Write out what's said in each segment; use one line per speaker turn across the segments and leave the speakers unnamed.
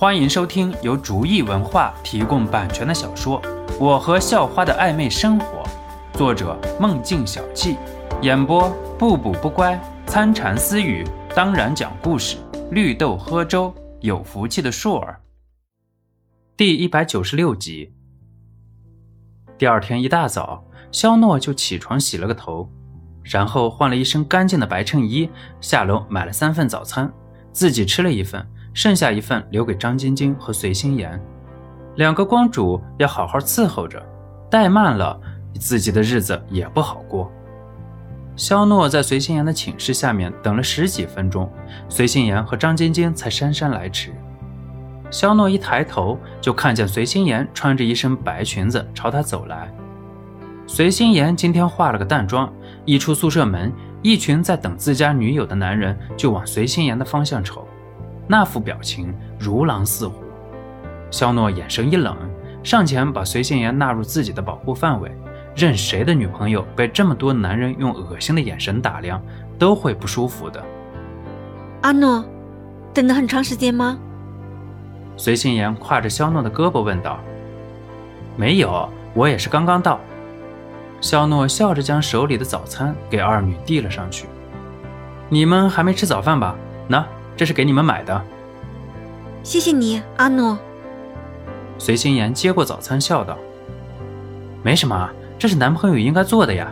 欢迎收听由竹意文化提供版权的小说《我和校花的暧昧生活》，作者梦境小憩，演播不补不乖、参禅私语，当然讲故事，绿豆喝粥，有福气的硕儿。第一百九十六集。第二天一大早，肖诺就起床洗了个头，然后换了一身干净的白衬衣，下楼买了三份早餐，自己吃了一份。剩下一份留给张晶晶和随心妍，两个光主要好好伺候着，怠慢了自己的日子也不好过。肖诺在随心妍的寝室下面等了十几分钟，随心妍和张晶晶才姗姗来迟。肖诺一抬头就看见随心妍穿着一身白裙子朝他走来。随心妍今天化了个淡妆，一出宿舍门，一群在等自家女友的男人就往随心妍的方向瞅。那副表情如狼似虎，肖诺眼神一冷，上前把随心妍纳入自己的保护范围。任谁的女朋友被这么多男人用恶心的眼神打量，都会不舒服的。
阿诺，等了很长时间吗？
随心妍挎着肖诺的胳膊问道。没有，我也是刚刚到。肖诺笑着将手里的早餐给二女递了上去。你们还没吃早饭吧？那。这是给你们买的，
谢谢你，阿诺。
随心妍接过早餐，笑道：“没什么，这是男朋友应该做的呀。”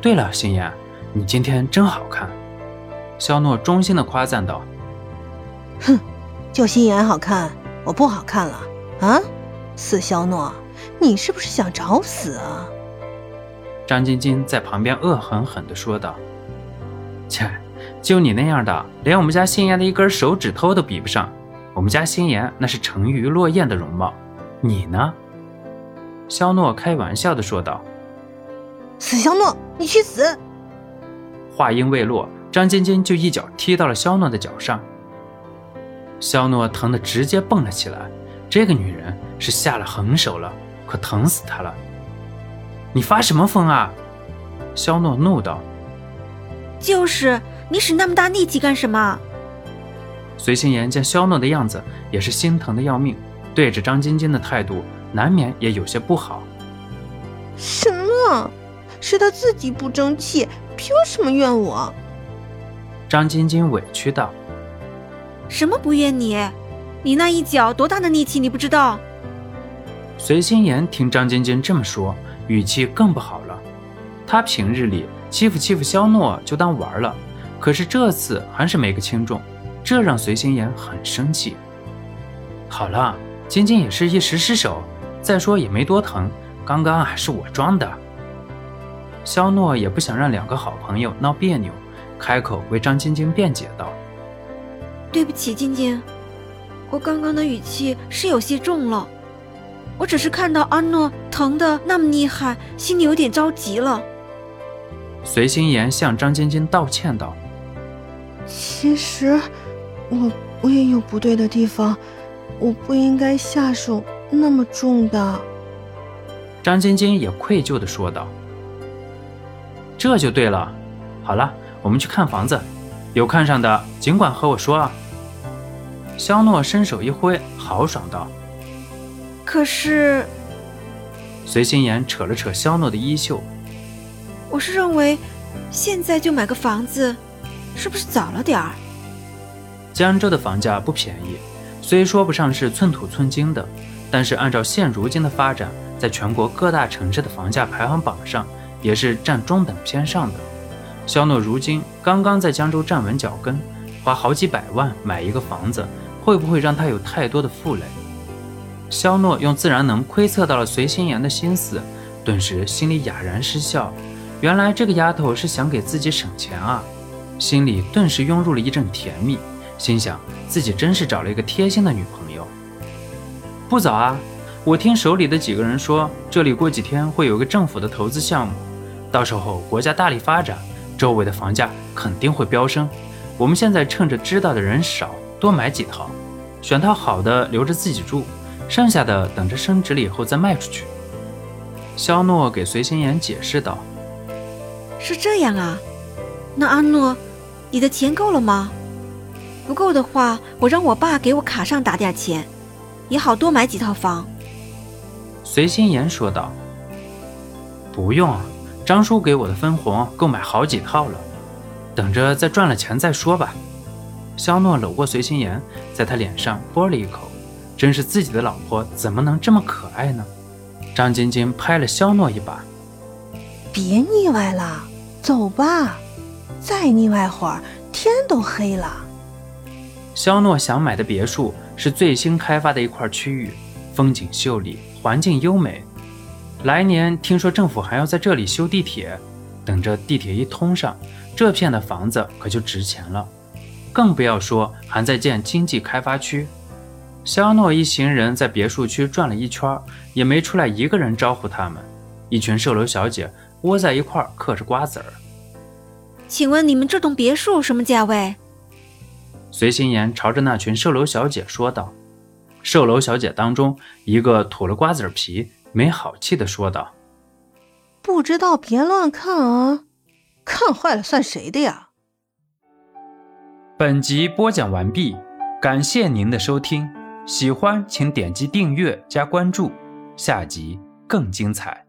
对了，心妍，你今天真好看。”肖诺衷心的夸赞道。
“哼，就心妍好看，我不好看了啊？死肖诺，你是不是想找死啊？”
张晶晶在旁边恶狠狠地说道：“切。”就你那样的，连我们家心妍的一根手指头都比不上。我们家心妍那是沉鱼落雁的容貌，你呢？肖诺开玩笑的说道。
死肖诺，你去死！
话音未落，张晶晶就一脚踢到了肖诺的脚上。肖诺疼得直接蹦了起来。这个女人是下了狠手了，可疼死她了！你发什么疯啊？肖诺怒道。
就是。你使那么大力气干什么？
随心妍见肖诺的样子，也是心疼的要命，对着张晶晶的态度，难免也有些不好。
什么？是他自己不争气，凭什么怨我？
张晶晶委屈道：“
什么不怨你？你那一脚多大的力气，你不知道？”
随心妍听张晶晶这么说，语气更不好了。她平日里欺负欺负肖诺就当玩了。可是这次还是没个轻重，这让随心言很生气。好了，晶晶也是一时失手，再说也没多疼，刚刚啊是我装的。肖诺也不想让两个好朋友闹别扭，开口为张晶晶辩解道：“
对不起，晶晶，我刚刚的语气是有些重了，我只是看到阿诺疼的那么厉害，心里有点着急了。”
随心言向张晶晶道歉道。
其实，我我也有不对的地方，我不应该下手那么重的。
张晶晶也愧疚的说道：“这就对了。好了，我们去看房子，有看上的尽管和我说啊。”肖诺伸手一挥，豪爽道：“
可是……”
随心妍扯了扯肖诺的衣袖：“
我是认为，现在就买个房子。”是不是早了点儿？
江州的房价不便宜，虽说不上是寸土寸金的，但是按照现如今的发展，在全国各大城市的房价排行榜上，也是占中等偏上的。肖诺如今刚刚在江州站稳脚跟，花好几百万买一个房子，会不会让他有太多的负累？肖诺用自然能窥测到了随心妍的心思，顿时心里哑然失笑。原来这个丫头是想给自己省钱啊！心里顿时涌入了一阵甜蜜，心想自己真是找了一个贴心的女朋友。不早啊，我听手里的几个人说，这里过几天会有个政府的投资项目，到时候国家大力发展，周围的房价肯定会飙升。我们现在趁着知道的人少，多买几套，选套好的留着自己住，剩下的等着升值了以后再卖出去。肖诺给随心妍解释道：“
是这样啊，那阿诺。”你的钱够了吗？不够的话，我让我爸给我卡上打点钱，也好多买几套房。”
随心言说道。“不用，张叔给我的分红够买好几套了，等着再赚了钱再说吧。”肖诺搂过随心言，在他脸上啵了一口。真是自己的老婆怎么能这么可爱呢？张晶晶拍了肖诺一把：“
别腻歪了，走吧，再腻歪会儿天都黑了。”
肖诺想买的别墅是最新开发的一块区域，风景秀丽，环境优美。来年听说政府还要在这里修地铁，等着地铁一通上，这片的房子可就值钱了。更不要说还在建经济开发区。肖诺一行人在别墅区转了一圈，也没出来一个人招呼他们。一群售楼小姐窝在一块嗑着瓜子儿。
请问你们这栋别墅什么价位？
随心言朝着那群售楼小姐说道。售楼小姐当中，一个吐了瓜子皮，没好气的说道：“
不知道别乱看啊，看坏了算谁的呀？”
本集播讲完毕，感谢您的收听。喜欢请点击订阅加关注，下集更精彩。